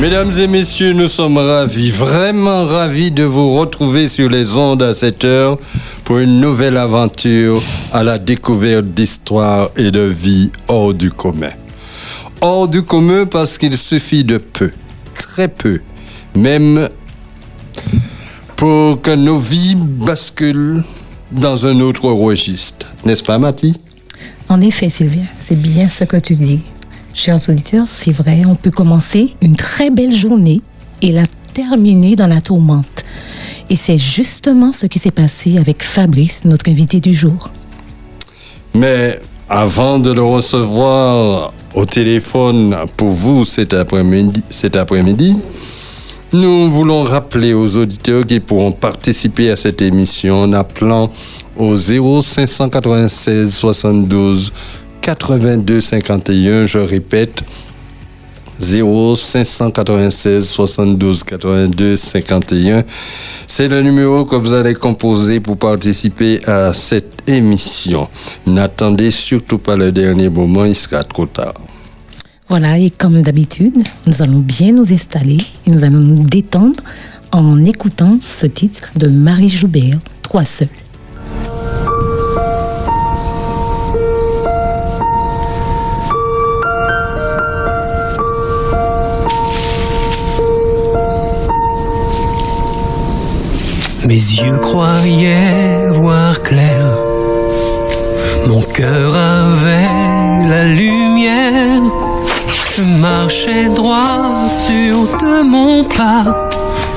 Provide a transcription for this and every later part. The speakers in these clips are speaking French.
Mesdames et messieurs, nous sommes ravis, vraiment ravis de vous retrouver sur les ondes à cette heure pour une nouvelle aventure à la découverte d'histoires et de vie hors du commun. Hors du commun parce qu'il suffit de peu, très peu, même pour que nos vies basculent dans un autre registre. N'est-ce pas, Mathie? En effet, Sylvia, c'est bien ce que tu dis. Chers auditeurs, c'est vrai, on peut commencer une très belle journée et la terminer dans la tourmente. Et c'est justement ce qui s'est passé avec Fabrice, notre invité du jour. Mais avant de le recevoir au téléphone pour vous cet après-midi, nous voulons rappeler aux auditeurs qu'ils pourront participer à cette émission en appelant au 0596 72 82 51. Je répète, 0596 72 82 51. C'est le numéro que vous allez composer pour participer à cette émission. N'attendez surtout pas le dernier moment, il sera trop tard. Voilà, et comme d'habitude, nous allons bien nous installer et nous allons nous détendre en écoutant ce titre de Marie Joubert, Trois seuls. Mes yeux croyaient voir clair, mon cœur avait la lumière. Je marchais droit sur de mon pas.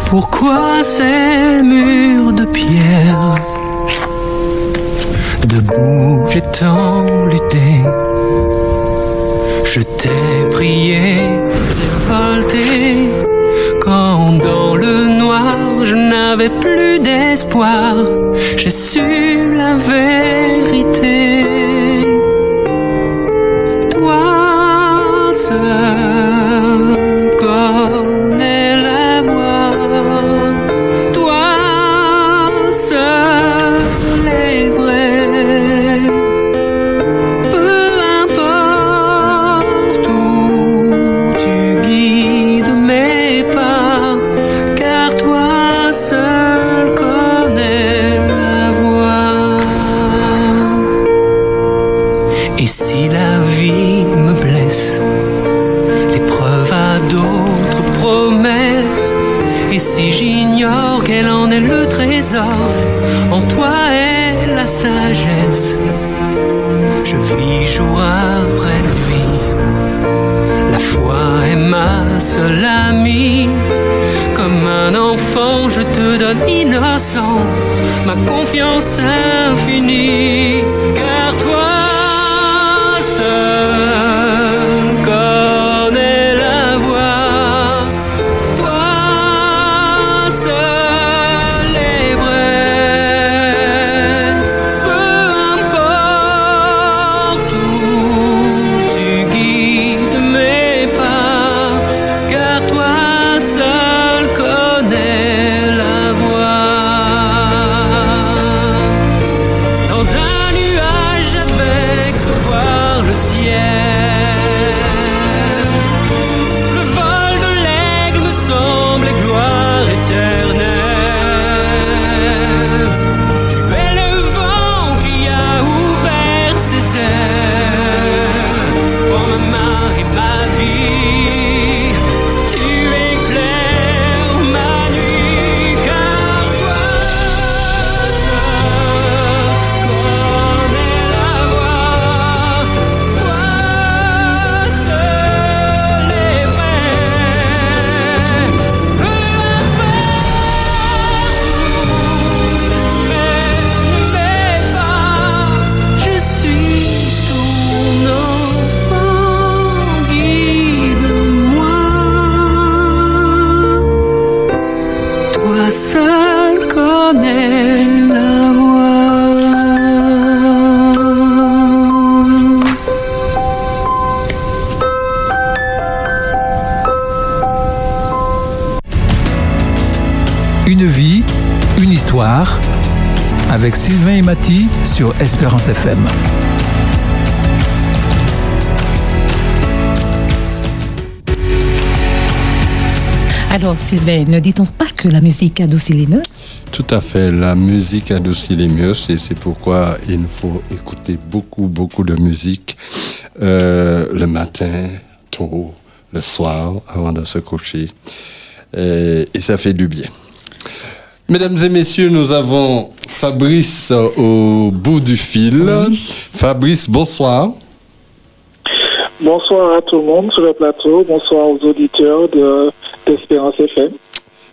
Pourquoi ces murs de pierre? Debout, j'ai tant lutté. Je t'ai prié, révolté. Quand dans le noir je n'avais plus d'espoir, j'ai su la vérité. Toi seul Et si j'ignore quel en est le trésor, en toi est la sagesse. Je vis jour après nuit. La foi est ma seule amie. Comme un enfant, je te donne innocent ma confiance infinie. Car toi avec Sylvain et Mathy sur Espérance FM. Alors, Sylvain, ne dit-on pas que la musique adoucit les mœurs? Tout à fait, la musique adoucit les mœurs et c'est pourquoi il faut écouter beaucoup, beaucoup de musique euh, le matin, tôt, le soir, avant de se coucher. Et, et ça fait du bien. Mesdames et messieurs, nous avons Fabrice au bout du fil. Fabrice, bonsoir. Bonsoir à tout le monde sur le plateau. Bonsoir aux auditeurs de d'Espérance FM.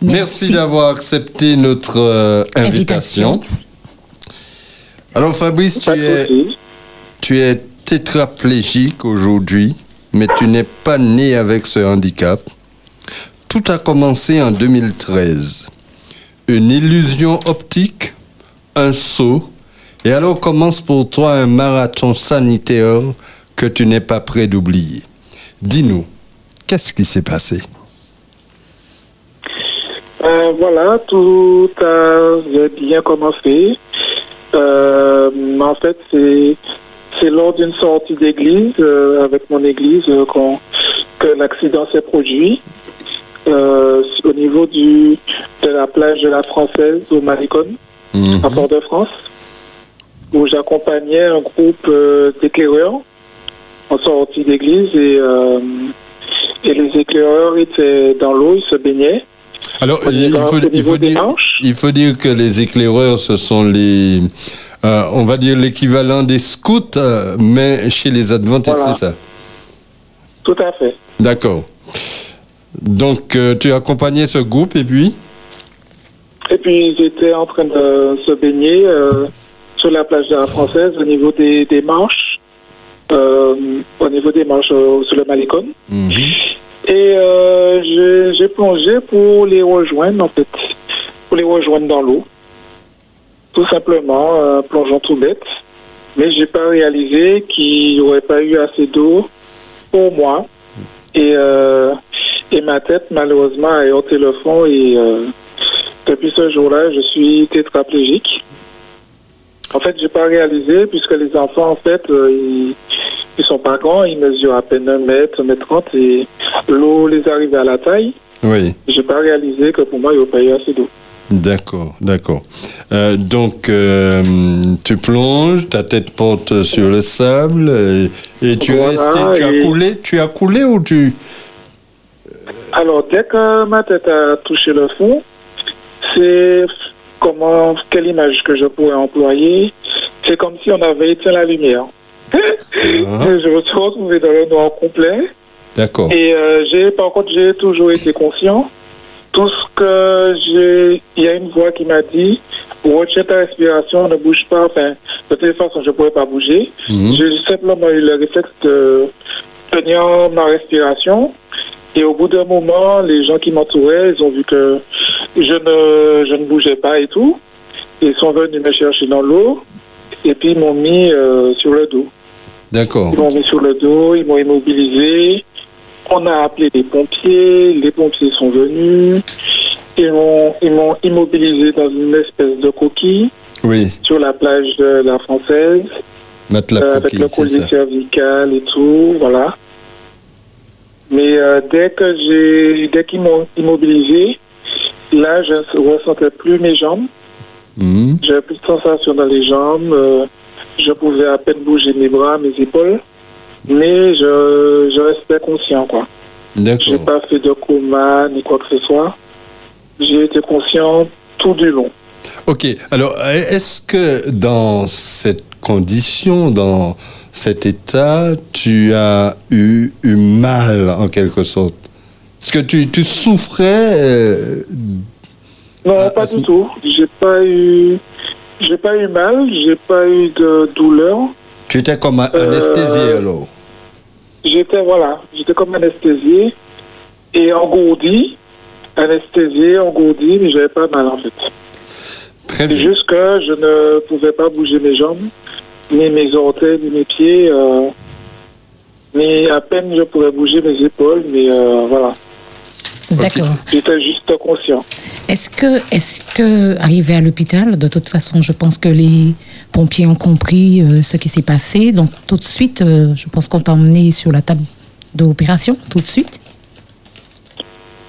Merci, d'avoir accepté notre euh, invitation. Invitation. Alors Fabrice, tu es, tu es tétraplégique aujourd'hui, mais tu n'es pas né avec ce handicap. Tout a commencé en 2013. Une illusion optique, un saut, et alors commence pour toi un marathon sanitaire que tu n'es pas prêt d'oublier. Dis-nous, qu'est-ce qui s'est passé? Euh, voilà, tout a bien commencé. Euh, en fait, c'est lors d'une sortie d'église euh, avec mon église euh, qu'on- que l'accident s'est produit euh, au niveau du de la plage de la Française au Malicone. Mhm. à Fort-de-France, où j'accompagnais un groupe euh, d'éclaireurs en sortie d'église et, euh, et les éclaireurs étaient dans l'eau, ils se baignaient. Alors, il faut, au il, faut dire, manches. il faut dire que les éclaireurs, ce sont les, euh, on va dire l'équivalent des scouts, mais chez les adventistes, Voilà. c'est ça? Tout à fait. D'accord. Donc, euh, tu accompagnais ce groupe et puis Et puis ils étaient en train de se baigner euh, sur la plage de la Française au niveau des, des manches, euh, au niveau des manches sur le Malicone. Mhm. Et euh, j'ai- plongé pour les rejoindre, en fait, pour les rejoindre dans l'eau. Tout simplement, plongeant tout bête. Mais j'ai pas réalisé qu'il n'y aurait pas eu assez d'eau pour moi. Et, et ma tête, malheureusement, a heurté le fond. Et euh, depuis ce jour-là, je suis tétraplégique. En fait, j'ai pas réalisé, puisque les enfants, en fait, euh, ils, ils sont pas grands, ils mesurent à peine un mètre, un mètre trente, et l'eau les arrive à la taille. Oui, J'ai pas réalisé que pour moi, il n'y aurait pas eu assez d'eau. d'accord, d'accord. Euh, donc, euh, tu plonges, ta tête porte sur le sable et, et tu Voilà, resté, tu as coulé, tu as coulé ou tu Alors, dès que ma tête a touché le fond, c'est comment, quelle image que je pourrais employer C'est comme si on avait éteint la lumière. Ah, Je me suis retrouvé dans le noir complet. D'accord. Et euh, j'ai, par contre, j'ai toujours été conscient. Tout ce que j'ai, il y a une voix qui m'a dit, retiens ta respiration, ne bouge pas. Enfin, de toute façon, je ne pourrais pas bouger. Mhm. J'ai simplement eu le réflexe de tenir ma respiration. Et au bout d'un moment, les gens qui m'entouraient, ils ont vu que je ne, je ne bougeais pas et tout. Ils sont venus me chercher dans l'eau. Et puis, ils m'ont mis euh, sur le dos. D'accord. Ils m'ont mis sur le dos, ils m'ont immobilisé. On a appelé les pompiers, les pompiers sont venus. Ils m'ont, ils m'ont immobilisé dans une espèce de coquille Oui, sur la plage de la Française, mettre la euh, avec coquille, le c'est collier ça. cervical et tout, voilà. Mais euh, dès que j'ai, dès qu'ils m'ont immobilisé, là, je ne ressentais plus mes jambes. Mhm. J'avais plus de sensation dans les jambes. euh, je pouvais à peine bouger mes bras, mes épaules. Mais je, je restais conscient, quoi. J'ai D'accord. pas fait de coma ni quoi que ce soit. J'ai été conscient tout du long. Ok, alors est-ce que dans cette condition, dans cet état, tu as eu, eu mal en quelque sorte Est-ce que tu, tu souffrais euh, Non, pas à du tout. J'ai pas eu, j'ai pas eu mal. J'ai pas eu de douleur. Tu étais comme Euh, anesthésié alors J'étais voilà, j'étais comme anesthésié et engourdi, anesthésié, engourdi, mais j'avais pas mal en fait. Très C'est bien. juste que je ne pouvais pas bouger mes jambes, ni mes orteils, ni mes pieds. Euh, mais à peine je pourrais bouger mes épaules, mais euh, voilà. D'accord. J'étais juste conscient. Est-ce que, est-ce que, arrivé à l'hôpital, de toute façon, je pense que les pompiers ont compris euh, ce qui s'est passé. Donc, tout de suite, euh, je pense qu'on t'a emmené sur la table d'opération, tout de suite.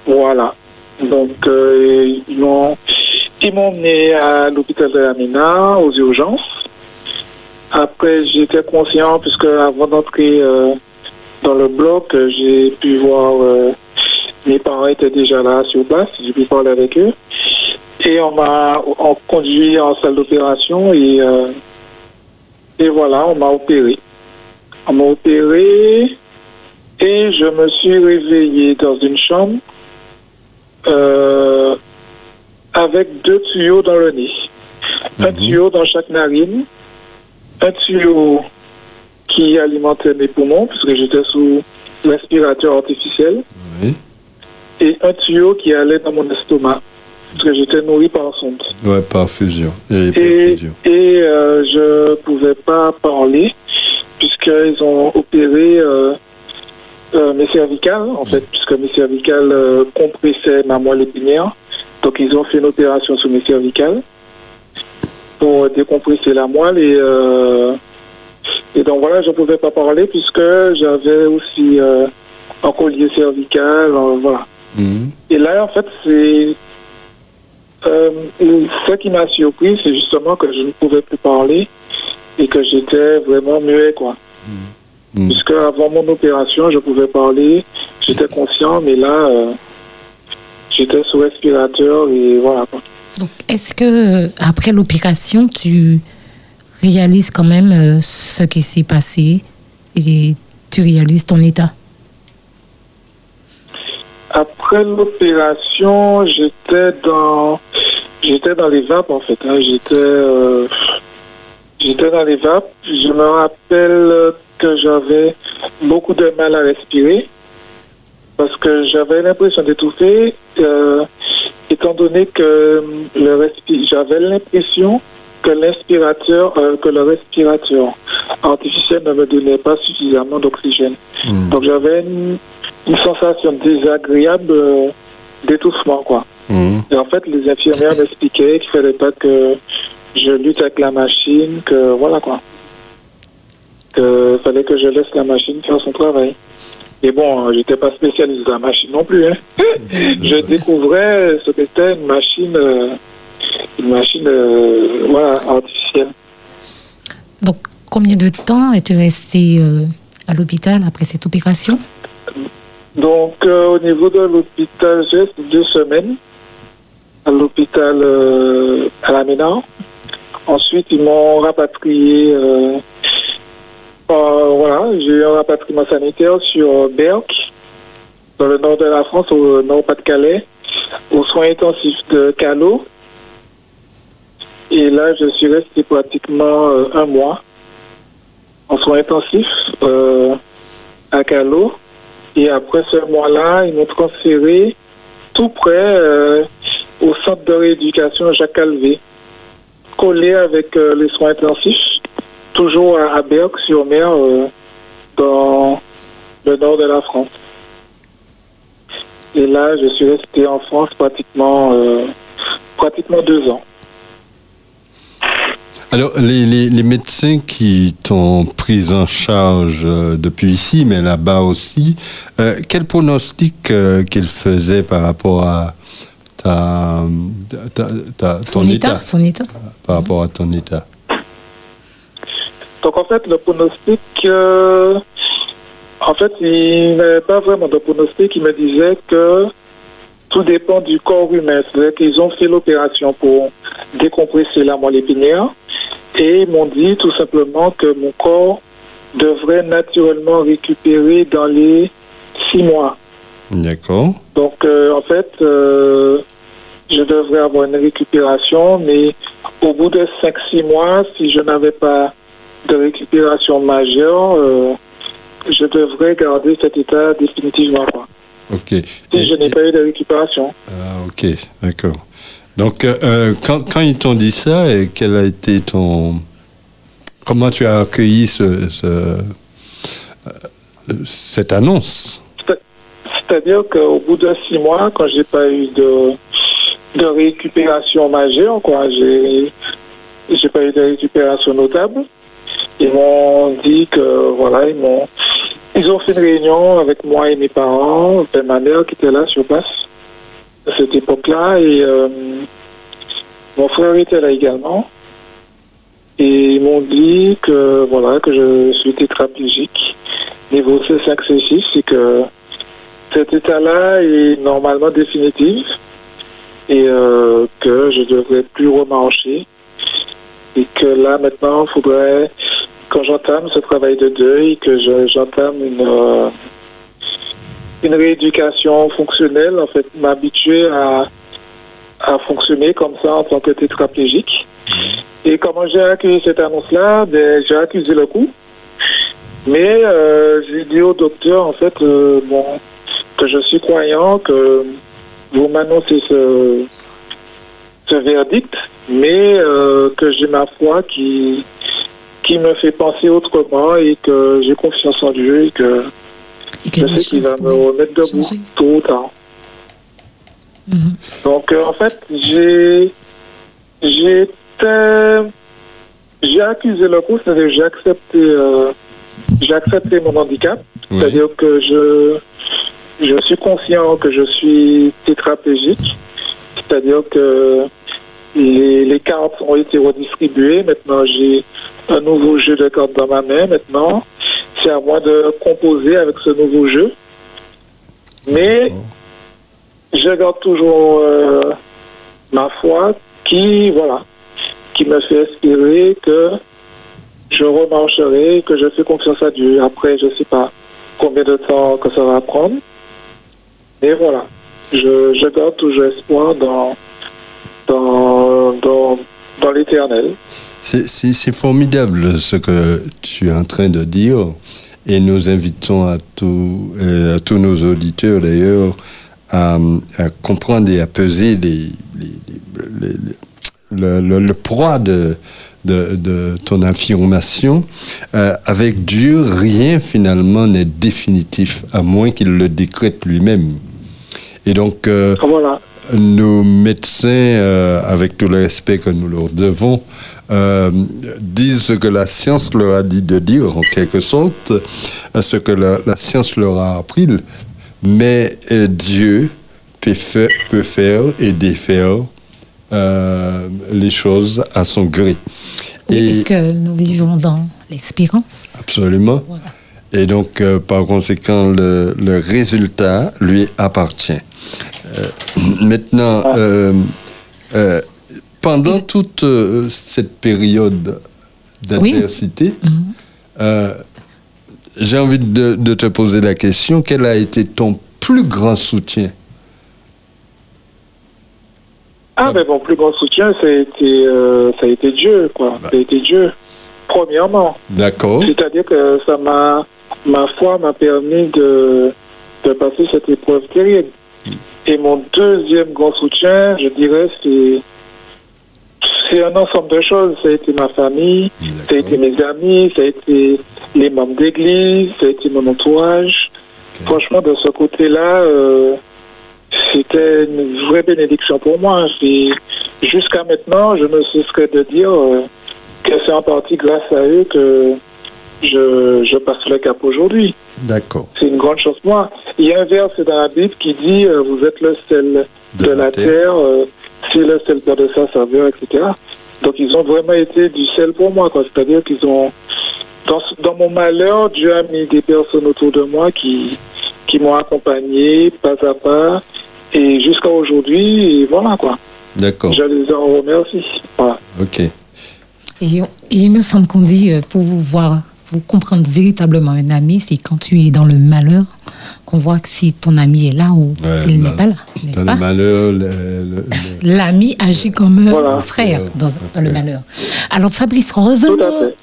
Voilà. Donc, euh, ils m'ont ils m'ont emmené à l'hôpital de la Mina, aux urgences. Après, j'étais conscient, puisque avant d'entrer euh, dans le bloc, j'ai pu voir euh, mes parents étaient déjà là sur place, j'ai pu parler avec eux. Et on m'a on conduit en salle d'opération et, euh, et voilà, on m'a opéré. On m'a opéré et je me suis réveillé dans une chambre euh, avec deux tuyaux dans le nez. Un tuyau dans chaque narine, un tuyau qui alimentait mes poumons, puisque j'étais sous respirateur artificiel, Oui. et un tuyau qui allait dans mon estomac, parce que j'étais nourri par sonde. Ouais, perfusion. Et Et, perfusion. et euh, je pouvais pas parler, puisqu'ils ont opéré euh, euh, mes cervicales, en fait, puisque mes cervicales compressaient ma moelle épinière. Donc, ils ont fait une opération sur mes cervicales pour décompresser la moelle et, euh, et donc voilà, je ne pouvais pas parler puisque j'avais aussi euh, un collier cervical, euh, voilà. Mhm. Et là, en fait, c'est. Euh, ce qui m'a surpris, c'est justement que je ne pouvais plus parler et que j'étais vraiment muet, quoi. Mhm. Puisque avant mon opération, je pouvais parler, j'étais conscient, mais là, j'étais sous respirateur et voilà, quoi. Est-ce que euh, après l'opération, tu réalises quand même euh, ce qui s'est passé et tu réalises ton état? Après l'opération, j'étais dans, j'étais dans les vapes en fait. hein. J'étais, euh, j'étais dans les vapes. Je me rappelle que j'avais beaucoup de mal à respirer parce que j'avais l'impression d'étouffer, étant donné que le respi- j'avais l'impression que l'inspirateur, euh, que le respirateur artificiel ne me donnait pas suffisamment d'oxygène. Mhm. Donc j'avais une, une sensation désagréable euh, d'étouffement, quoi. Mhm. Et en fait, les infirmières m'expliquaient qu'il fallait pas que je lutte avec la machine, que voilà quoi. Que fallait que je laisse la machine faire son travail. Et bon, euh, j'étais pas spécialiste de la machine non plus. Hein. je découvrais ce qu'était une machine, euh, une machine, euh, voilà, artificielle. Donc, combien de temps es-tu resté euh, à l'hôpital après cette opération? Donc, euh, au niveau de l'hôpital, j'ai resté deux semaines à l'hôpital euh, à la Ménard. Ensuite, ils m'ont rapatrié. Voilà, j'ai eu un rapatriement sanitaire sur Berck, dans le nord de la France, au nord-Pas-de-Calais, aux soins intensifs de Callot. Et là, je suis resté pratiquement euh, un mois en soins intensifs euh, à Callot. Et après ce mois-là, ils m'ont transféré tout près euh, au centre de rééducation Jacques Calvé, collé avec les soins intensifs, toujours à, Berck-sur-Mer, euh, dans le nord de la France. Et là, je suis resté en France pratiquement, euh, pratiquement deux ans. Alors, les, les, les médecins qui t'ont pris en charge euh, depuis ici, mais là-bas aussi, euh, quel pronostic euh, qu'ils faisaient par rapport à ta, ta, ta- ton Son état, Son état. Par rapport à ton état. Donc en fait, le pronostic, euh, en fait, il n'avait pas vraiment de pronostic. Il me disait que tout dépend du corps humain. C'est-à-dire qu'ils ont fait l'opération pour décompresser la moelle épinière et ils m'ont dit tout simplement que mon corps devrait naturellement récupérer dans les six mois. D'accord. Donc, euh, en fait, euh, je devrais avoir une récupération, mais au bout de 5-6 mois, si je n'avais pas de récupération majeure, euh, je devrais garder cet état définitivement. Quoi. Ok. Si je n'ai pas eu de récupération. Ah, ok, d'accord. Donc, euh, euh, quand, quand ils t'ont dit ça, et quel a été ton. Comment tu as accueilli ce, ce- cette annonce? C'est- C'est-à-dire qu'au bout de 6 mois, quand j'ai pas eu de, de récupération majeure, quoi, j'ai j'ai pas eu de récupération notable. Ils m'ont dit que voilà, ils m'ont ils ont fait une réunion avec moi et mes parents, et ma mère qui était là sur place. à cette époque-là. Et euh, mon frère était là également. Et ils m'ont dit que voilà que je suis tétraplégique niveau C5 C6 et que cet état-là est normalement définitif et euh, que je devrais plus remarcher et que là maintenant il faudrait quand j'entame ce travail de deuil que je- j'entame une euh, une rééducation fonctionnelle en fait m'habituer à à fonctionner comme ça en tant que tétraplégique. Et comment j'ai accueilli cette annonce-là? Ben, j'ai accusé le coup. Mais euh, j'ai dit au docteur en fait euh, bon que je suis croyant que vous m'annoncez ce, ce verdict, mais que j'ai ma foi qui, qui me fait penser autrement et que j'ai confiance en Dieu et que Et que je sais qu'il va me remettre debout changer. tôt ou tard. Mhm. Donc euh, en fait, j'ai accusé le coup, c'est-à-dire que j'ai accepté euh, j'ai accepté mon handicap, Oui. c'est-à-dire que je je suis conscient que je suis tétraplégique, c'est-à-dire que les, les cartes ont été redistribuées. Maintenant, j'ai un nouveau jeu de cartes dans ma main. Maintenant, c'est à moi de composer avec ce nouveau jeu. Mais je garde toujours euh, ma foi qui, voilà, qui me fait espérer que je remarcherai, que je fais confiance à Dieu. Après, je ne sais pas combien de temps que ça va prendre. Mais voilà, je, je garde toujours espoir dans, dans, dans, dans l'éternel. C'est- formidable ce que tu es en train de dire et nous invitons à, tous euh, à tous nos auditeurs d'ailleurs à, à comprendre et à peser les, les- les- le, le- le poids de, de, de ton affirmation. Euh, avec Dieu, rien finalement n'est définitif à moins qu'il le décrète lui-même. Et donc, euh. Nos médecins, euh, avec tout le respect que nous leur devons, euh, disent ce que la science leur a dit de dire, en quelque sorte, ce que la, la science leur a appris. Mais euh, Dieu peut faire, peut faire et défaire les choses à son gré. Et que nous vivons dans l'espérance? absolument. Voilà. Et donc, par conséquent, le, le résultat lui appartient. Euh, maintenant, euh, euh, pendant toute cette période d'adversité, euh, j'ai envie de, de te poser la question, quel a été ton plus grand soutien? Ah, mais mon plus grand soutien, ça a été, euh, ça a été Dieu, quoi. Ça a été Dieu, premièrement. D'accord C'est-à-dire que ça m'a, ma foi m'a permis de, de passer cette épreuve terrible. Et mon deuxième grand soutien, je dirais, c'est, c'est un ensemble de choses. Ça a été ma famille, ça a été mes amis, ça a été les membres d'église, ça a été mon entourage. Franchement, de ce côté-là, euh, c'était une vraie bénédiction pour moi. Jusqu'à maintenant, je ne cesserai de dire euh, que c'est en partie grâce à eux que je, je passe le cap aujourd'hui. D'accord. C'est une grande chose pour moi. Il y a un verset dans la Bible qui dit euh, Vous êtes le sel de, la, terre, euh, c'est le sel de sa saveur, etc. Donc ils ont vraiment été du sel pour moi. quoi. C'est-à-dire qu'ils ont. Dans, mon malheur, Dieu a mis des personnes autour de moi qui, qui m'ont accompagné pas à pas. Et jusqu'à aujourd'hui, et voilà quoi. D'accord. Je les en remercie. Voilà. Ok. Et, on- et il me semble qu'on dit, euh, pour vous voir, pour comprendre véritablement un ami, c'est quand tu es dans le malheur qu'on voit que si ton ami est là ou Ouais, s'il n'est pas là, Dans pas? le malheur, L'ami agit comme un Voilà. frère dans, le malheur. Alors Fabrice, à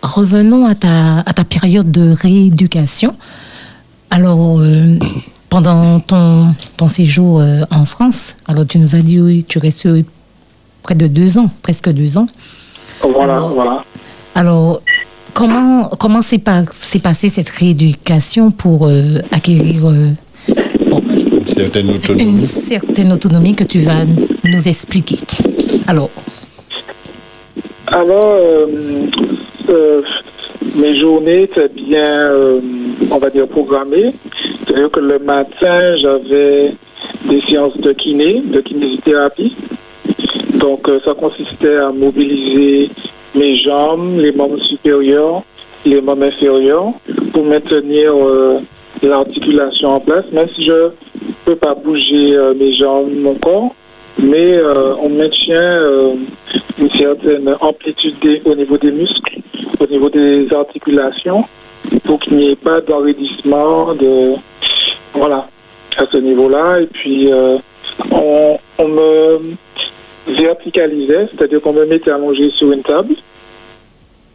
revenons, à, ta, à ta période de rééducation. Alors, euh, pendant ton, ton séjour euh, en France, alors tu nous as dit oui, tu restes près de deux ans, presque deux ans. Voilà, Alors- voilà. Alors, comment comment s'est pas, s'est passée cette rééducation pour euh, acquérir euh, bon, une certaine une autonomie. certaine autonomie que tu vas nous expliquer Alors, Alors, euh, euh, mes journées étaient bien, euh, on va dire, programmées. C'est-à-dire que le matin, j'avais des séances de kiné, de kinésithérapie. Donc euh, ça consistait à mobiliser mes jambes, les membres supérieurs, les membres inférieurs pour maintenir euh, l'articulation en place, même si je ne peux pas bouger euh, mes jambes, mon corps, mais euh, on maintient une certaine amplitude au niveau des muscles, au niveau des articulations, pour qu'il n'y ait pas d'enraidissement, de voilà, à ce niveau-là. Et puis on, on me verticalisait, c'est-à-dire qu'on me mettait allongé sur une table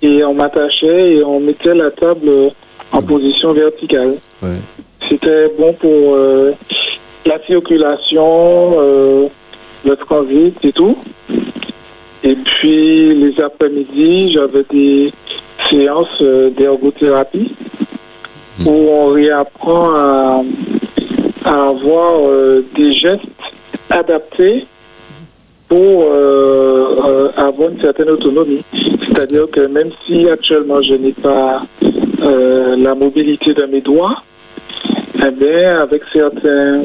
et on m'attachait et on mettait la table en position verticale. Ouais. C'était bon pour euh, la circulation, euh, le transit et tout. Et puis les après-midi, j'avais des séances euh, d'ergothérapie où on réapprend à, à avoir euh, des gestes adaptés pour euh, euh, avoir une certaine autonomie. C'est-à-dire que même si actuellement je n'ai pas euh, la mobilité de mes doigts, eh bien, avec certains,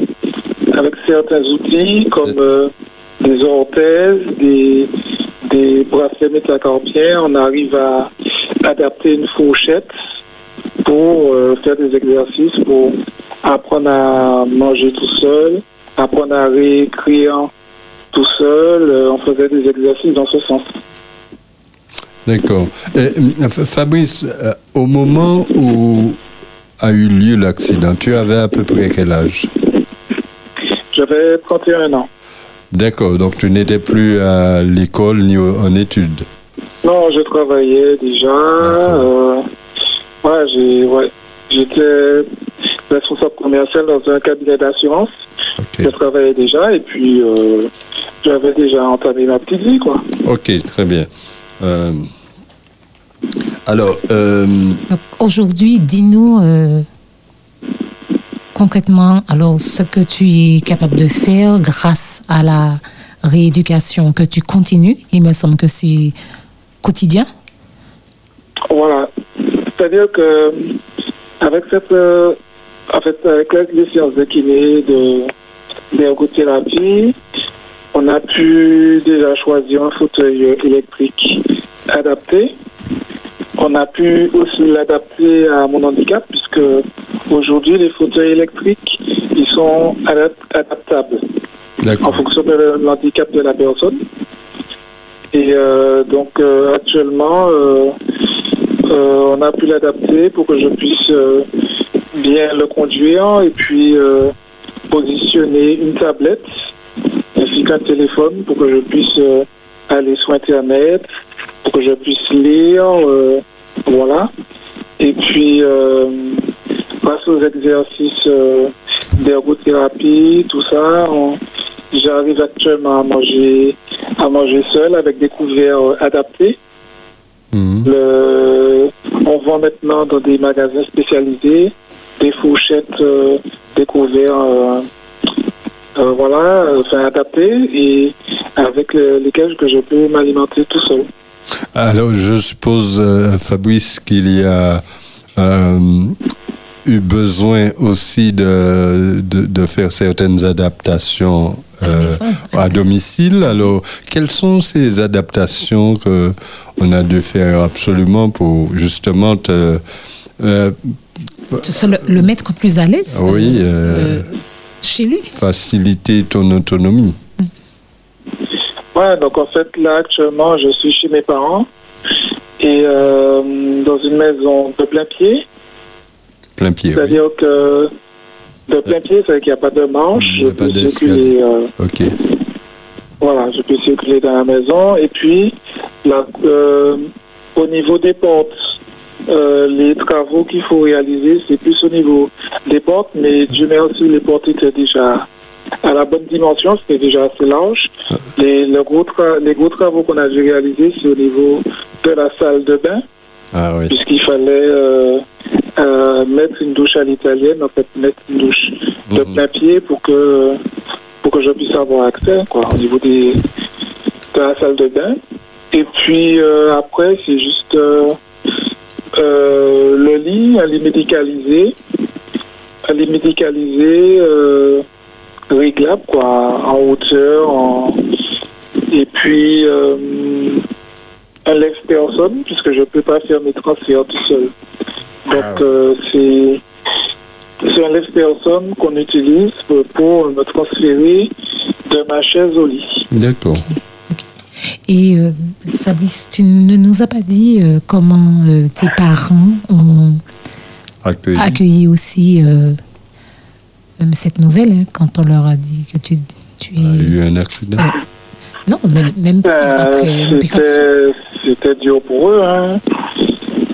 avec certains outils comme euh, des orthèses, des, des bracelets métacarpiens, on arrive à adapter une fourchette pour faire des exercices, pour apprendre à manger tout seul, apprendre à réécrire tout seul. Euh, on faisait des exercices dans ce sens. D'accord. Euh, Fabrice, euh, au moment où a eu lieu l'accident, tu avais à peu près quel âge? J'avais 31 ans. D'accord, donc tu n'étais plus à l'école ni en études? Non, je travaillais déjà. Euh, ouais, j'ai, ouais, j'étais responsable commercial dans un cabinet d'assurance. Je travaillais déjà et puis euh, j'avais déjà entamé ma petite vie, quoi. Ok, très bien. Euh, alors, euh, Aujourd'hui, dis-nous euh, concrètement alors ce que tu es capable de faire grâce à la rééducation que tu continues. Il me semble que c'est quotidien. Voilà. C'est-à-dire que avec cette, euh, en fait, avec les séances de kiné, de d'ergothérapie, on a pu déjà choisir un fauteuil électrique adapté. On a pu aussi l'adapter à mon handicap puisque aujourd'hui les fauteuils électriques ils sont adap- adaptables en fonction de l'handicap de la personne. Et euh, donc euh, actuellement, euh, on a pu l'adapter pour que je puisse bien le conduire et puis positionner une tablette ainsi qu'un téléphone pour que je puisse euh, aller sur Internet, pour que je puisse lire, euh, voilà. Et puis, euh, grâce aux exercices d'ergothérapie, tout ça, on- j'arrive actuellement à manger, à manger seul avec des couverts adaptés. Mhm. Le- on vend maintenant dans des magasins spécialisés des fourchettes, euh, des couverts, euh, euh, voilà, euh, enfin adaptés et avec le- lesquels que je peux m'alimenter tout seul. Alors, je suppose, euh, Fabrice, qu'il y a euh, eu besoin aussi de, de, de faire certaines adaptations euh, à domicile. Alors, quelles sont ces adaptations que on a dû faire absolument pour justement te, euh, le, le mettre plus à l'aise oui, euh, euh, euh, chez lui. faciliter ton autonomie Ouais, donc en fait, là, actuellement, je suis chez mes parents et euh, dans une maison de plein pied. plein pied. oui. C'est-à-dire que de plein pied, c'est-à-dire qu'il n'y a pas de manche. Il n'y a je pas circuler, euh, Ok. voilà, je peux circuler dans la maison. Et puis, là, euh, au niveau des portes, euh, les travaux qu'il faut réaliser, c'est plus au niveau des portes, mais Dieu merci, les portes étaient déjà à la bonne dimension, c'était déjà assez large. Les, le gros tra- les gros travaux qu'on a dû réaliser, c'est au niveau de la salle de bain, Ah oui. puisqu'il fallait euh, euh, mettre une douche à l'italienne, en fait, mettre une douche de plein pied pour que, pour que je puisse avoir accès, quoi, au niveau des, de la salle de bain. Et puis euh, après, c'est juste euh, le lit, un lit médicalisé. Un lit médicalisé, euh, réglable, quoi, en hauteur, en... et puis euh, un lex personne, puisque je ne peux pas faire mes transferts tout seul. Donc, Ah euh, c'est c'est un lex personne qu'on utilise pour, pour me transférer de ma chaise au lit. D'accord. Et euh, Fabrice, tu ne nous as pas dit euh, comment euh, tes parents ont Accueilli. accueilli aussi euh, euh, cette nouvelle hein, quand on leur a dit que tu, tu Il y a es... eu un accident. Non, même, même Euh, après c'était dur pour eux. Hein.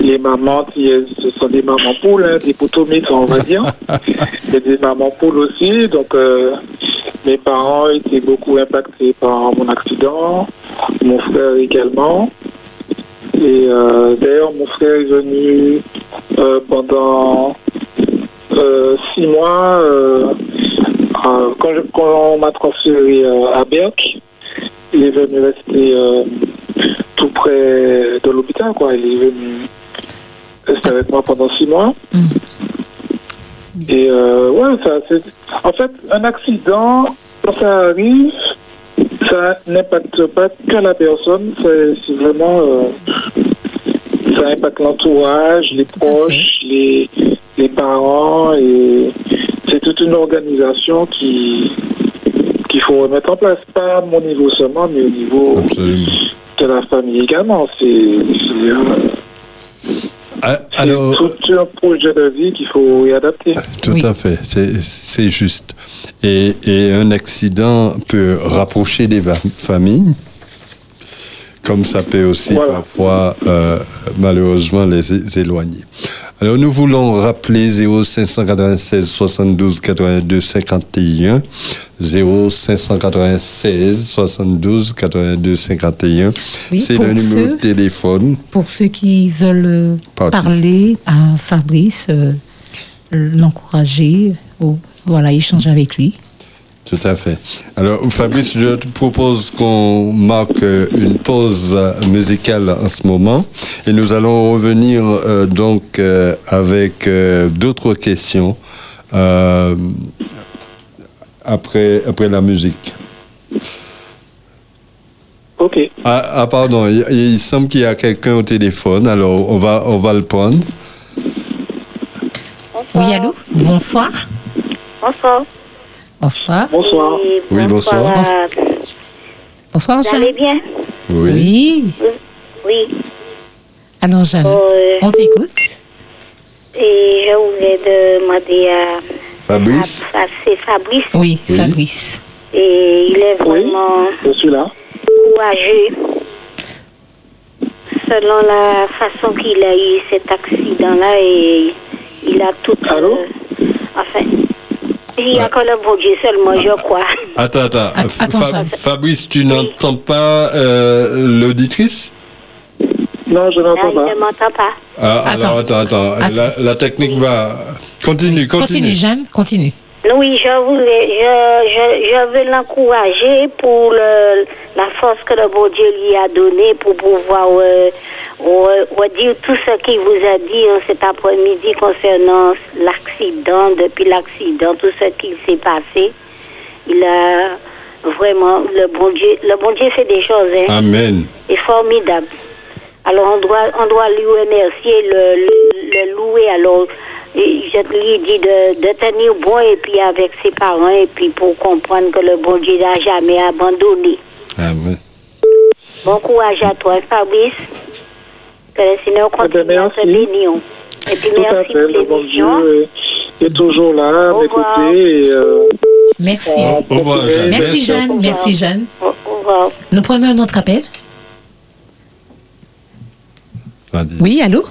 Les mamans, qui, euh, ce sont des mamans poules, hein, des potomites, on va dire. C'est des mamans poules aussi. Donc, euh, mes parents étaient beaucoup impactés par mon accident. Mon frère également. Et euh, d'ailleurs, mon frère est venu euh, pendant six mois quand, je- quand on m'a transféré à Berck. Il est venu rester tout près de l'hôpital, quoi. Il est venu rester avec moi pendant six mois. Et euh, ouais, ça, c'est... En fait, un accident, quand ça arrive, ça n'impacte pas que la personne, c'est, c'est vraiment... euh, ça impacte l'entourage, les proches, les, les parents, et c'est toute une organisation qui qu'il faut remettre en place, pas à mon niveau seulement, mais au niveau Absolument. de la famille également. C'est, c'est, euh, c'est Alors, tout un projet de vie qu'il faut réadapter. tout Oui. à fait, c'est juste. Et, et un accident peut rapprocher des familles, comme ça peut aussi Voilà. parfois, euh, malheureusement, les éloigner. Alors, nous voulons rappeler 0596 72 82 51, 0596 72 82 51. Oui, C'est le numéro ceux- de téléphone. Pour ceux qui veulent euh, parler à Fabrice, euh, l'encourager, ou voilà, échanger avec lui. Tout à fait. Alors, Fabrice, je te propose qu'on marque euh, une pause euh, musicale en ce moment et nous allons revenir euh, donc euh, avec euh, d'autres questions euh, après, après la musique. Ok. Ah, ah, pardon, il, il semble qu'il y a quelqu'un au téléphone, alors on va, on va le prendre. Oui, allô? Bonsoir. Bonsoir. Bonsoir. Bonsoir. Et Oui, bonsoir. à- Bonsoir, Vous allez bien? Oui. Oui. Oui. Alors, Jeanne, Euh, on t'écoute. et je voulais demander à, Fabrice? À- à- c'est Fabrice? Oui, Oui. Fabrice. Et il est Oui. vraiment Je suis là. courageux. Selon la façon qu'il a eu cet accident-là, et il a tout. Allô? euh, enfin, il n'y a que le bon Dieu seulement, je crois. Attends, attends. Attends. Fabrice, tu n'entends pas euh, l'auditrice? Non, je n'entends pas. ne m'entend pas. Ah, Attends. alors, attends, attends. Attends. La, la technique va. Continue, continue. Continue, Jeanne, continue. Oui, je voulais, je, je, je veux l'encourager pour le, la force que le bon Dieu lui a donnée pour pouvoir euh, re- redire tout ce qu'il vous a dit hein, cet après-midi concernant l'accident, depuis l'accident, tout ce qui s'est passé. Il a vraiment, le bon Dieu, le bon Dieu fait des choses, hein Amen. est formidable. Alors on doit, on doit lui remercier, le, le, le louer. Alors et je lui dis de, de tenir bon et puis avec ses parents et puis pour comprendre que le bon Dieu n'a jamais abandonné. Amen. Bon courage à toi, Fabrice. Que le Seigneur continue à te merci. bénir. Et puis Tout merci pour l'émission. Dieu est, toujours là à m'écouter. Euh, Merci. on Au revoir, continue. Jeanne. Merci, Merci. Jeanne. Merci, Jeanne. Au, au revoir. Nous prenons un autre appel. Oui, allô?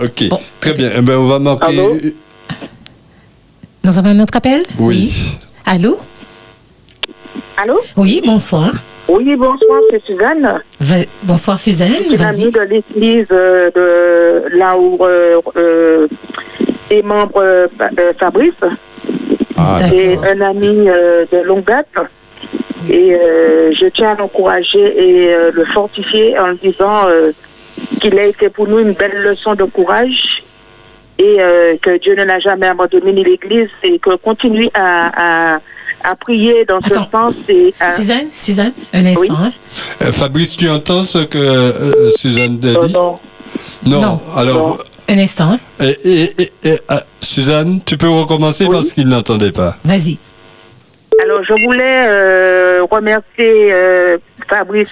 Ok, Bon. très bien. Eh ben, on va marquer. Allô? Nous avons un autre appel? Oui. Allô? Allô Oui, bonsoir. Oui, bonsoir, c'est Suzanne. Va- Bonsoir, Suzanne. C'est Vas-y. l'amie de l'église euh, de là où euh, euh, est membre euh, euh, Fabrice. Ah. C'est un ami euh, de longue date. Et euh, je tiens à l'encourager et euh, le fortifier en lui disant euh, qu'il a été pour nous une belle leçon de courage et euh, que Dieu ne l'a jamais abandonné ni l'Église et que continue à, à, à prier dans Attends. ce sens. Et à- Suzanne, Suzanne, un instant. Oui. hein. Euh, Fabrice, tu entends ce que euh, Suzanne dit? Non. Non. Non. Alors, Un instant. hein. et- et- et- et, euh, Suzanne, tu peux recommencer Oui. parce qu'il n'entendait pas. Vas-y. Alors, je voulais euh, remercier euh, Fabrice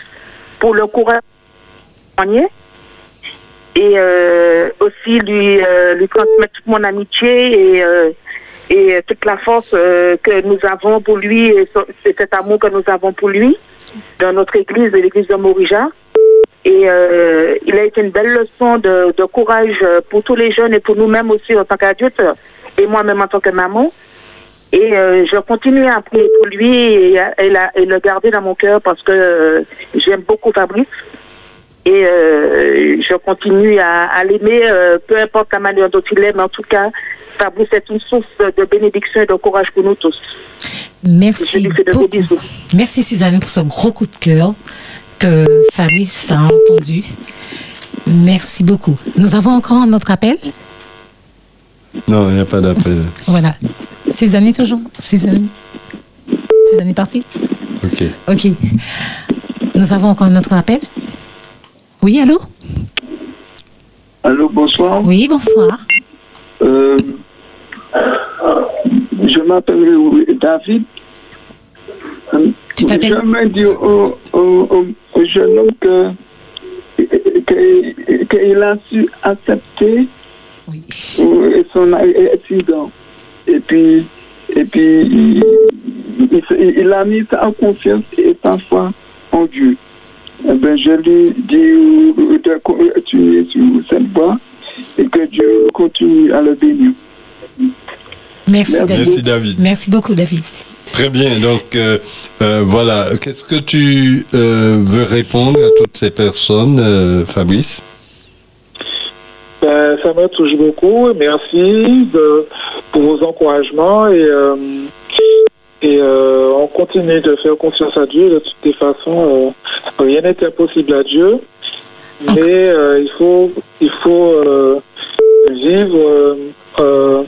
pour le courage et euh, aussi lui, euh, lui transmettre toute mon amitié et, euh, et toute la force euh, que nous avons pour lui et, cet amour que nous avons pour lui dans notre église, l'église de Morija. Et euh, il a été une belle leçon de, courage euh, pour tous les jeunes et pour nous-mêmes aussi en tant qu'adultes et moi-même en tant que maman. Et euh, je continue à prier pour lui et, le garder dans mon cœur parce que euh, j'aime beaucoup Fabrice. Et euh, je continue à, à l'aimer, euh, peu importe la manière dont il est, mais en tout cas, Fabrice est une source de bénédiction et de courage pour nous tous. Je Merci lui fais de gros beaucoup. bisous. Merci Suzanne pour ce gros coup de cœur que Fabrice a entendu. Merci beaucoup. Nous avons encore un autre appel? Non, il n'y a pas d'appel. Voilà. Suzanne est toujours. Suzanne. Suzanne est partie? Ok. Ok. Nous avons encore un autre appel? Oui, allô Allô, bonsoir. Oui, bonsoir. Euh, je m'appelle David. Tu t'appelles J'aimerais dire au, au, au- au jeune homme que que- qu'il a su accepter Oui. euh, son accident. Et puis, et puis il, il- il a mis sa confiance et sa foi en Dieu. Ben, je lui dis de continuer sur cette voie et que Dieu continue à le bénir. Merci, Merci, David. Merci, David. Merci beaucoup, David. Très bien. Donc, euh, euh, voilà. Qu'est-ce que tu euh, veux répondre à toutes ces personnes, euh, Fabrice? Ben, ça me touche beaucoup. Merci de, pour vos encouragements et, euh, et euh, on continue de faire confiance à Dieu. De toutes les façons, euh, rien n'est impossible à Dieu. Mais euh, il faut, il faut euh, vivre euh,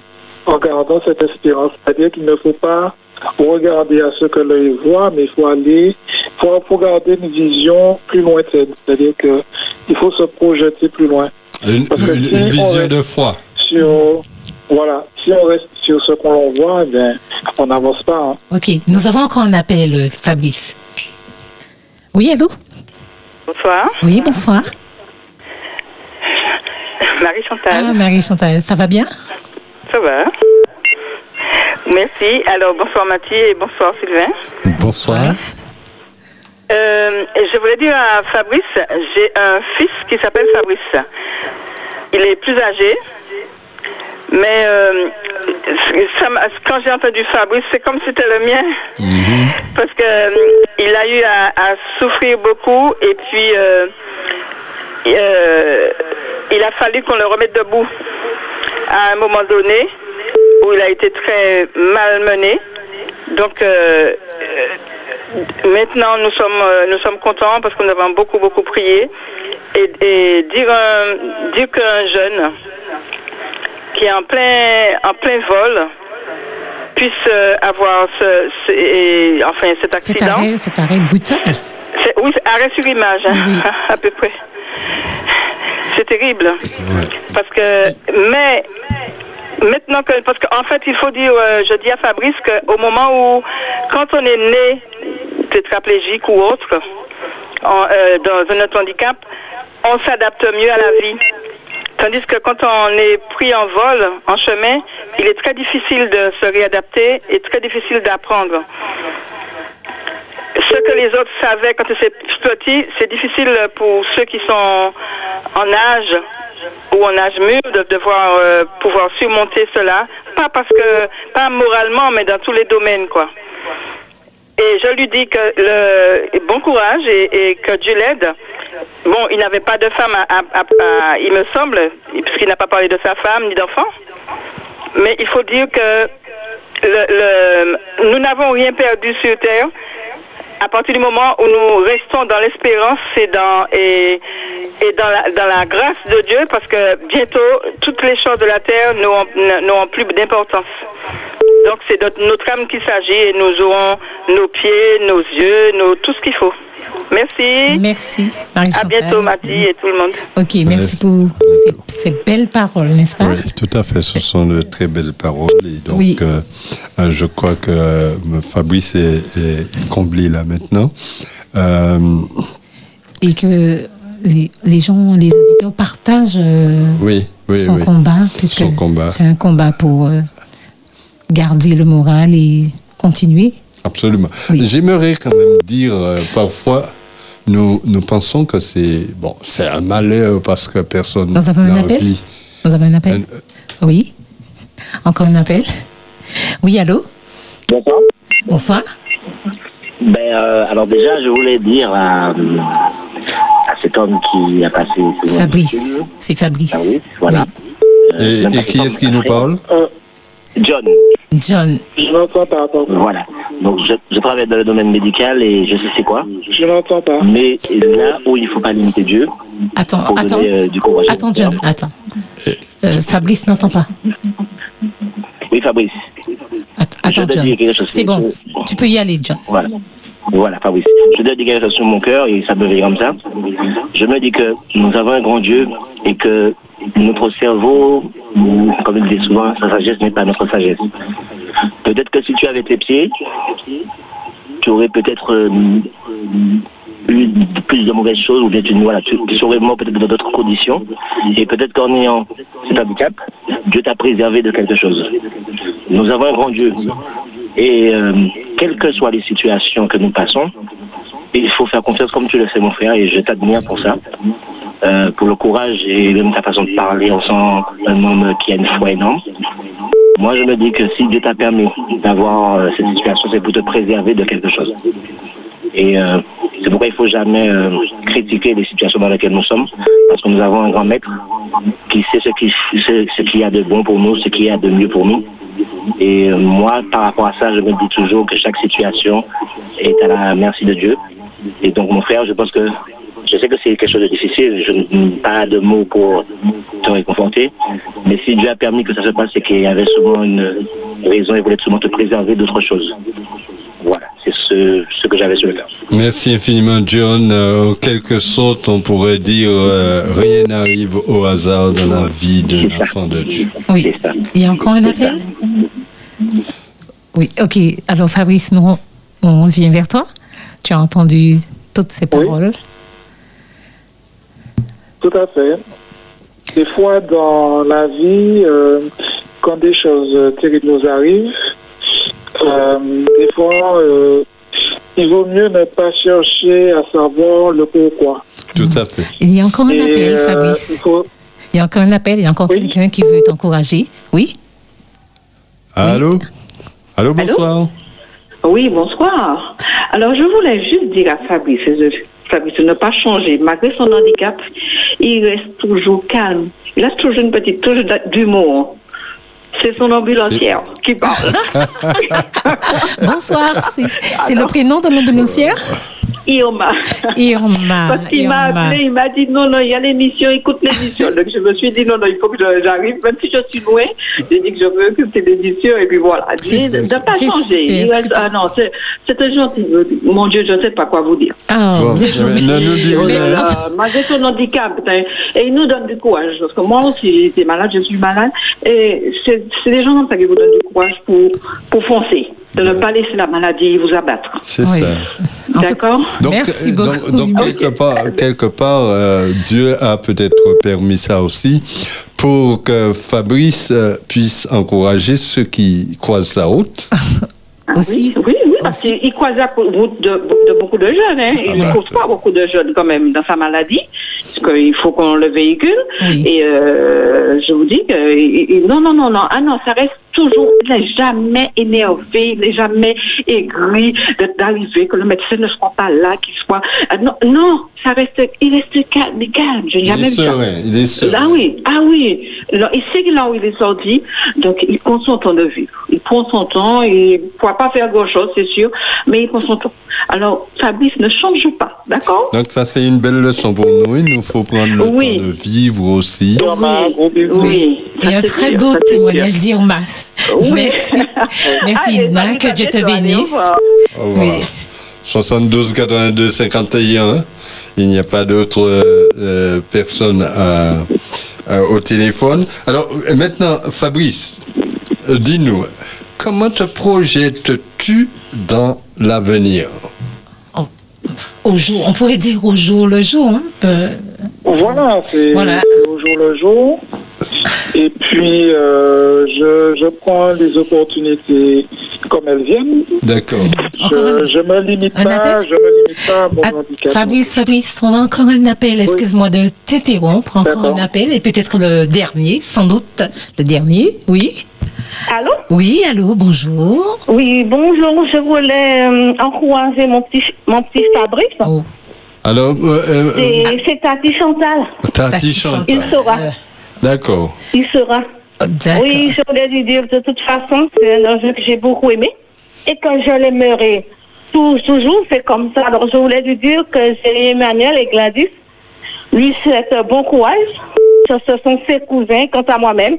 en gardant cette espérance. C'est-à-dire qu'il ne faut pas regarder à ce que l'œil voit, mais il faut aller, faut, faut garder une vision plus lointaine. C'est-à-dire que il faut se projeter plus loin une, vision de foi. sur voilà si on reste sur ce qu'on voit eh bien on n'avance pas hein. Ok. Nous avons encore un appel, euh, Fabrice. Oui, allô? Bonsoir, Oui, bonsoir. Marie-Chantal. Ah, Marie-Chantal, ça va bien? Ça va Merci. Alors, bonsoir Mathie et bonsoir Sylvain. Bonsoir. Euh, je voulais dire à Fabrice, j'ai un fils qui s'appelle Fabrice. Il est plus âgé, mais euh, ça quand j'ai entendu Fabrice, c'est comme si c'était le mien. Parce que euh, il a eu à, à souffrir beaucoup et puis euh, euh, il a fallu qu'on le remette debout à un moment donné où il a été très malmené. Donc maintenant nous sommes nous sommes contents parce qu'on avons beaucoup beaucoup prié et, et dire un- dire qu'un jeune qui est en plein en plein vol puisse euh, avoir ce, ce- et, enfin cet Cet accident. arrêt, cet arrêt brutal. C'est- Oui, arrêt sur image, hein, Oui. à peu près. C'est terrible. Parce que, mais, maintenant que, parce qu'en fait, il faut dire, euh, je dis à Fabrice qu'au moment où, quand on est né tétraplégique ou autre, en- euh, dans un autre handicap, on s'adapte mieux à la vie. Tandis que quand on est pris en vol, en chemin, il est très difficile de se réadapter et très difficile d'apprendre ce que les autres savaient quand c'est petit, c'est difficile pour ceux qui sont en âge ou en âge mûr de devoir euh, pouvoir surmonter cela. Pas parce que, pas moralement, mais dans tous les domaines, quoi. Et je lui dis que le bon courage et, que Dieu l'aide. Bon, il n'avait pas de femme, à, il me semble, puisqu'il n'a pas parlé de sa femme ni d'enfant. Mais il faut dire que nous n'avons rien perdu sur terre à partir du moment où nous restons dans l'espérance et dans et, et dans la dans la grâce de Dieu, parce que bientôt toutes les choses de la terre n'auront plus d'importance. Donc c'est notre, notre âme qu'il s'agit et nous aurons nos pieds, nos yeux, nos, tout ce qu'il faut. Merci. Merci, À Marie-Chantal. bientôt, Mathie et tout le monde. Ok, merci pour ces, ces belles paroles, n'est-ce pas? Oui, tout à fait. Ce sont de très belles paroles. Et donc, Oui. euh, euh, je crois que euh, Fabrice est, est comblé là maintenant. Euh, Et que les, les gens, les auditeurs partagent euh, oui, oui, son oui. combat, puisque Son combat. c'est un combat pour euh, garder le moral et continuer. Absolument. J'aimerais quand même dire, euh, parfois, nous, nous pensons que c'est bon, c'est un malheur parce que personne Nous avons un n'a appel envie. Nous avons un appel Oui. Encore un appel Oui, allô Bonsoir. Bonsoir. Ben, euh, alors déjà, je voulais dire à, à cet homme qui a passé... ce Fabrice. C'est Fabrice. Fabrice, voilà. Et, même et qui est-ce qui nous parle John. John. Je n'entends pas, pardon. Voilà. Donc, je, je travaille dans le domaine médical et je sais c'est quoi. Je n'entends pas. Mais là où il ne faut pas limiter Dieu, Attends, pour attends. donner euh, du courage. Attends, John, attends. Euh, Fabrice n'entend pas. Oui, Fabrice. Attends, John. C'est bon, tu peux y aller, John. Voilà. Voilà, Fabrice. Je dois dire quelque chose sur mon cœur et ça me vient comme ça. Je me dis que nous avons un grand Dieu et que notre cerveau, comme il dit souvent, sa sagesse n'est pas notre sagesse. Peut-être que si tu avais tes pieds, tu aurais peut-être euh, eu plus de mauvaises choses ou bien tu, voilà, tu, tu serais mort peut-être dans d'autres conditions. Et peut-être qu'en ayant cet handicap, Dieu t'a préservé de quelque chose. Nous avons un grand Dieu. Et euh, quelles que soient les situations que nous passons, il faut faire confiance comme tu le fais, mon frère, et je t'admire pour ça. Euh, pour le courage et même ta façon de parler, on sent un homme qui a une foi énorme. Moi, je me dis que si Dieu t'a permis d'avoir euh, cette situation, c'est pour te préserver de quelque chose. Et euh, c'est pourquoi il ne faut jamais euh, critiquer les situations dans lesquelles nous sommes, parce que nous avons un grand maître qui sait ce qui- ce- qu'il y a de bon pour nous, ce qu'il y a de mieux pour nous. Et moi, par rapport à ça, je me dis toujours que chaque situation est à la merci de Dieu. Et donc, mon frère, je pense que je sais que c'est quelque chose de difficile. Je n'ai pas de mots pour te réconforter. Mais si Dieu a permis que ça se passe, c'est qu'il y avait souvent une raison. Il voulait sûrement te préserver d'autre chose. Voilà, c'est ce, ce que j'avais sur le cœur. Merci infiniment, John. Euh, en quelque sorte, on pourrait dire euh, rien n'arrive au hasard dans la vie d'un enfant de Dieu. Oui. Il y a encore un appel Oui, ok. Alors, Fabrice, nous, on vient vers toi. Tu as entendu toutes ces paroles. Tout à fait. Des fois, dans la vie, euh, quand des choses euh, terribles nous arrivent, euh, des fois, euh, il vaut mieux ne pas chercher à savoir le pourquoi. Tout à fait. Il y a encore un Et, appel, euh, Fabrice. il faut- Il y a encore un appel. Il y a encore quelqu'un qui veut t'encourager. Oui? Allô Allô, bonsoir. Oui, bonsoir. Alors, je voulais juste dire à Fabrice, je- Fabrice, ne pas changer. Malgré son handicap, il reste toujours calme. Il a toujours une petite touche d'humour. C'est son ambulancière qui parle. Bonsoir, c'est le prénom de l'ambulancière? Irma. Irma. Parce qu'il m'a appelé, il m'a dit non, non, il y a l'émission, écoute l'émission. Donc je me suis dit non, non, il faut que j'arrive, même si je suis loin. J'ai dit que je veux que c'est l'émission et puis voilà. C'est- De ne pas changer. super, super. ah non, c'est- c'était gentil. Mon Dieu, je ne sais pas quoi vous dire. Ah, Bon, nous Mais, euh, malgré son handicap, putain, et il nous donne du courage. Parce que moi aussi, été malade, je suis malade. Et c'est c'est des gens comme ça qui vous donnent du courage pour, pour foncer, de ne pas laisser la maladie vous abattre. C'est ça. D'accord Donc, euh, donc, donc, quelque part, quelque part euh, Dieu a peut-être permis ça aussi pour que Fabrice euh, puisse encourager ceux qui croisent sa route. Aussi. Oui, oui, oui, parce qu'il croise la route de, de beaucoup de jeunes. Hein. Il ne trouve pas beaucoup de jeunes quand même dans sa maladie, parce qu'il faut qu'on le véhicule. Et euh, je vous dis que il- il- non, non, non, non, ah non, ça reste toujours, il n'est jamais énervé, il n'est jamais aigri de- d'arriver, que le médecin ne soit pas là, qu'il soit. ah non, non, ça reste, il reste calme, mais calme, je n'ai Il jamais est vu ça. serein, il est serein. Ah oui, ah oui. Alors, il sait que là où il est sorti, donc il prend son temps de vivre. Il prend son temps, il ne pourra pas faire grand-chose, c'est sûr, mais il prend son temps. Alors, Fabrice, ne change pas, d'accord? Donc ça, c'est une belle leçon pour nous. Il nous faut prendre le Oui. temps de vivre aussi. Oui. Et un très beau témoignage Merci. Merci, Irma. salut, Que Dieu te au bénisse. revoir. Au revoir. 72 82 51. Il n'y a pas d'autres euh, euh, personnes à- à- au téléphone. Alors maintenant, Fabrice, euh, dis-nous, comment te projettes-tu dans l'avenir? Au jour, on pourrait dire au jour le jour. Hein, peu- Voilà, c'est Voilà. au jour le jour. Et puis, euh, je, je prends les opportunités comme elles viennent. D'accord. Je, je me limite Un pas, appel je me limite pas à mon handicap. Fabrice, Fabrice, on a encore un appel. Excuse-moi de t'interrompre. Encore un appel et peut-être le dernier, sans doute le dernier. Oui. Allô? Oui, allô, bonjour. Oui, bonjour. Je voulais euh, encourager mon petit, mon petit Fabrice. Oh. Alors, euh, euh, C'est c'est Tati Chantal. Tati Chantal. Il sera. D'accord. Il sera. Oui, je voulais lui dire de toute façon, c'est un jeu que j'ai beaucoup aimé et que je l'aimerai tou- toujours. C'est comme ça. Alors, je voulais lui dire que j'ai Emmanuel et Gladys lui souhaitent bon courage. Ce ce sont ses cousins. Quant à moi-même,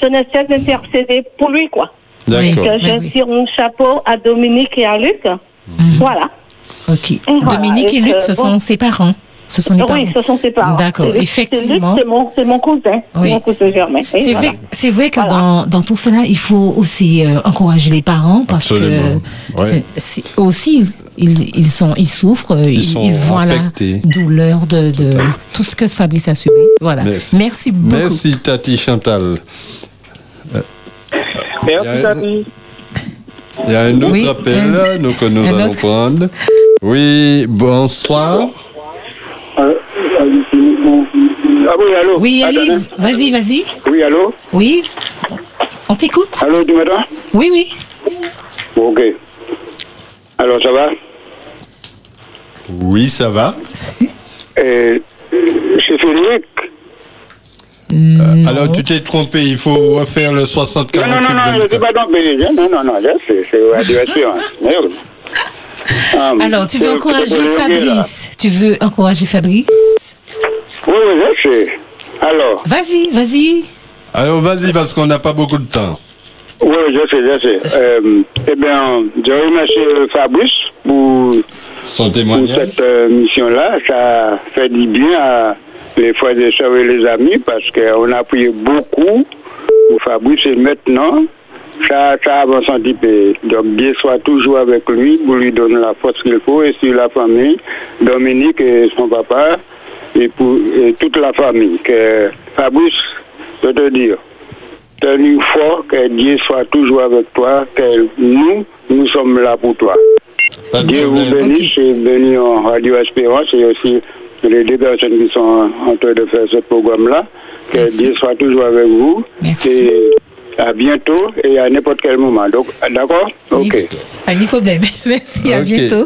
je ne cesse d'intercéder pour lui, quoi. D'accord. Et que Oui, je oui. tire mon chapeau à Dominique et à Luc. Voilà. Ok. voilà. Dominique et Et Luc, ce bon. sont ses parents. Ce sont les parents. Oui, ce sont ses parents. D'accord, C'est- effectivement. C'est mon, c'est mon cousin. Oui. Mon cousin germain. C'est voilà. vrai, c'est vrai que dans, dans tout cela, il faut aussi euh, encourager les parents parce Absolument. que Ouais. c'est- c'est- aussi ils, ils sont ils souffrent, euh, ils, sont ils voient affectés. la douleur de, de tout ce que Fabrice a subi. Voilà. Merci. beaucoup. Merci Tati Chantal. Euh, Merci, il y a- Tati. Il y a un autre Oui, appel là, nous, que nous un allons autre. prendre. Oui, bonsoir. Ah oui, allô Oui. Yves, vas-y, vas-y. Oui, allô Oui, on t'écoute. Allô, tu m'entends Oui, oui. Ok. Alors, ça va? Oui, ça va. euh, C'est Frédéric? Euh, alors, tu t'es trompé, il faut refaire le 60 Non, non, 48 non, non, je ne suis pas trompé. Non, non, non, là, c'est radio hein. Alors, tu veux c'est- encourager. Fabrice? Tu veux encourager Fabrice? Oui, oui, Alors, Vas-y, vas-y. Alors, vas-y, parce qu'on n'a pas beaucoup de temps. oui, je sais, je sais. Euh, eh bien, je remercie Fabrice pour, Son pour témoignage. cette euh, mission-là. Ça fait du bien à les frères et sœurs et les amis parce qu'on a prié beaucoup pour Fabrice et maintenant, ça, ça avance un petit peu. Donc, Dieu soit toujours avec lui pour lui donner la force qu'il faut et sur la famille, Dominique et son papa et pour et toute la famille. Que Fabrice, je te dire, tenu fort, que Dieu soit toujours avec toi, que nous, nous sommes là pour toi. Dieu vous bénisse et bénis en Radio Espérance et aussi les deux personnes qui sont en train de faire ce programme-là. Que Dieu soit toujours avec vous. Et à bientôt et à n'importe quel moment. Donc, d'accord Ok. Pas de problème. Merci, à bientôt.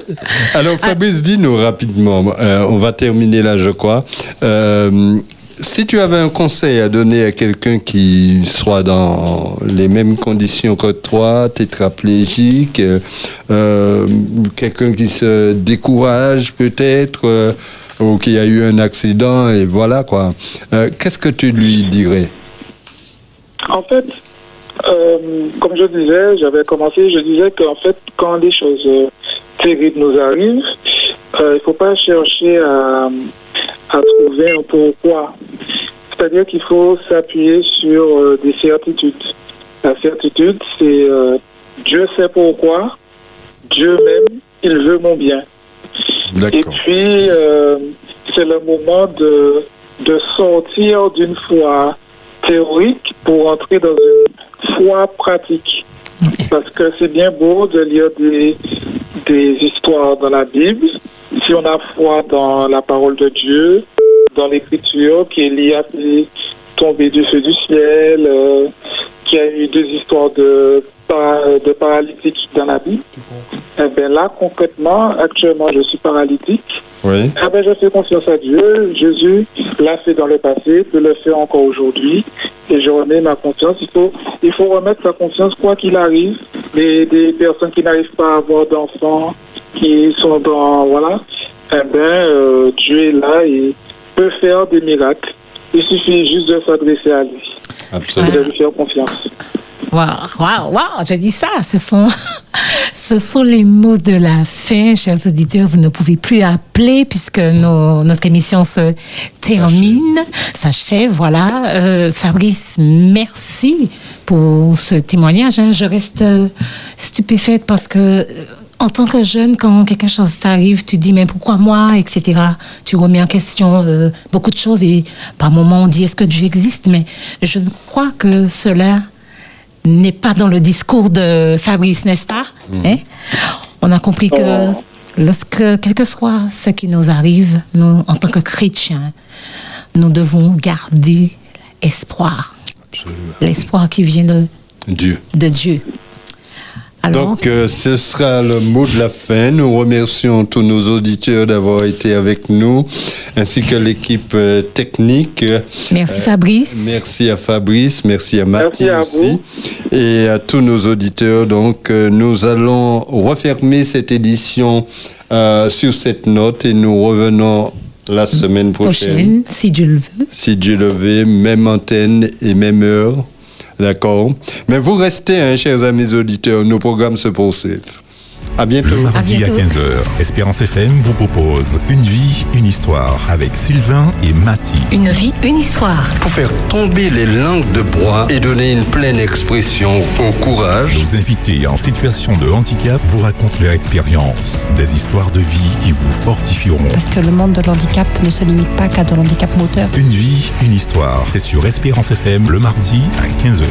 Alors, Fabrice, dis-nous rapidement, euh, on va terminer là, je crois. Euh, si tu avais un conseil à donner à quelqu'un qui soit dans les mêmes conditions que toi, tétraplégique, euh, euh, quelqu'un qui se décourage peut-être, euh, ou qui a eu un accident, et voilà quoi, euh, qu'est-ce que tu lui dirais? En fait, euh, comme je disais, j'avais commencé, je disais qu'en fait, quand des choses euh, terribles nous arrivent, euh, il ne faut pas chercher à, à trouver un pourquoi. C'est-à-dire qu'il faut s'appuyer sur euh, des certitudes. La certitude, c'est Dieu sait pourquoi, Dieu même, il veut mon bien. Et puis, c'est le moment de, de sortir d'une foi théorique pour entrer dans une foi pratique. Parce que c'est bien beau de lire des, des histoires dans la Bible. Si on a foi dans la parole de Dieu, dans l'écriture, qui Élie a fait tomber du feu du ciel, euh, qu'il y a eu deux histoires de, de paralytiques dans la Bible, eh bien là, concrètement, actuellement, je suis paralytique. Oui. Ah ben, je fais confiance à Dieu. Jésus l'a fait dans le passé, peut le faire encore aujourd'hui. Et je remets ma confiance. Il faut, il faut remettre sa confiance quoi qu'il arrive. Les, des personnes qui n'arrivent pas à avoir d'enfants, qui sont dans, voilà, eh bien, Dieu est là et peut faire des miracles. Il suffit juste de s'adresser à lui. Absolument. Et de lui faire confiance. Waouh, waouh, waouh, je dis ça. Ce sont, ce sont les mots de la fin, chers auditeurs. Vous ne pouvez plus appeler puisque nos, notre émission se termine, s'achève. Voilà. Euh, Fabrice, merci pour ce témoignage. Hein. Je reste euh, stupéfaite parce que euh, en tant que jeune, quand quelque chose t'arrive, tu dis mais pourquoi moi, etc. Tu remets en question euh, beaucoup de choses et par moments on dit est-ce que Dieu existe, mais je crois que cela n'est pas dans le discours de Fabrice, n'est-ce pas? Hein? On a compris que lorsque, quel que soit ce qui nous arrive, nous, en tant que chrétiens, nous devons garder espoir. L'espoir qui vient de Dieu. De Dieu. Alors, Donc, euh, ce sera le mot de la fin. Nous remercions tous nos auditeurs d'avoir été avec nous, ainsi que l'équipe euh, technique. Merci Euh, Fabrice. Merci à Fabrice, merci à Mathie à aussi, et à tous nos auditeurs. Donc, euh, nous allons refermer cette édition euh, sur cette note et nous revenons la semaine prochaine, Prochaine, si Dieu le veut. si Dieu le veut, même antenne et même heure. D'accord Mais vous restez, hein, chers amis auditeurs, nos programmes se poursuivent. À bientôt. Le mardi à, 15h, Espérance FM vous propose Une vie, une histoire avec Sylvain et Mathie. Une vie, une histoire. Pour faire tomber les langues de bois et donner une pleine expression au courage. Nos invités en situation de handicap vous racontent leur expérience, des histoires de vie qui vous fortifieront. Parce que le monde de l'handicap ne se limite pas qu'à de l'handicap moteur. Une vie, une histoire, c'est sur Espérance FM le mardi à 15h.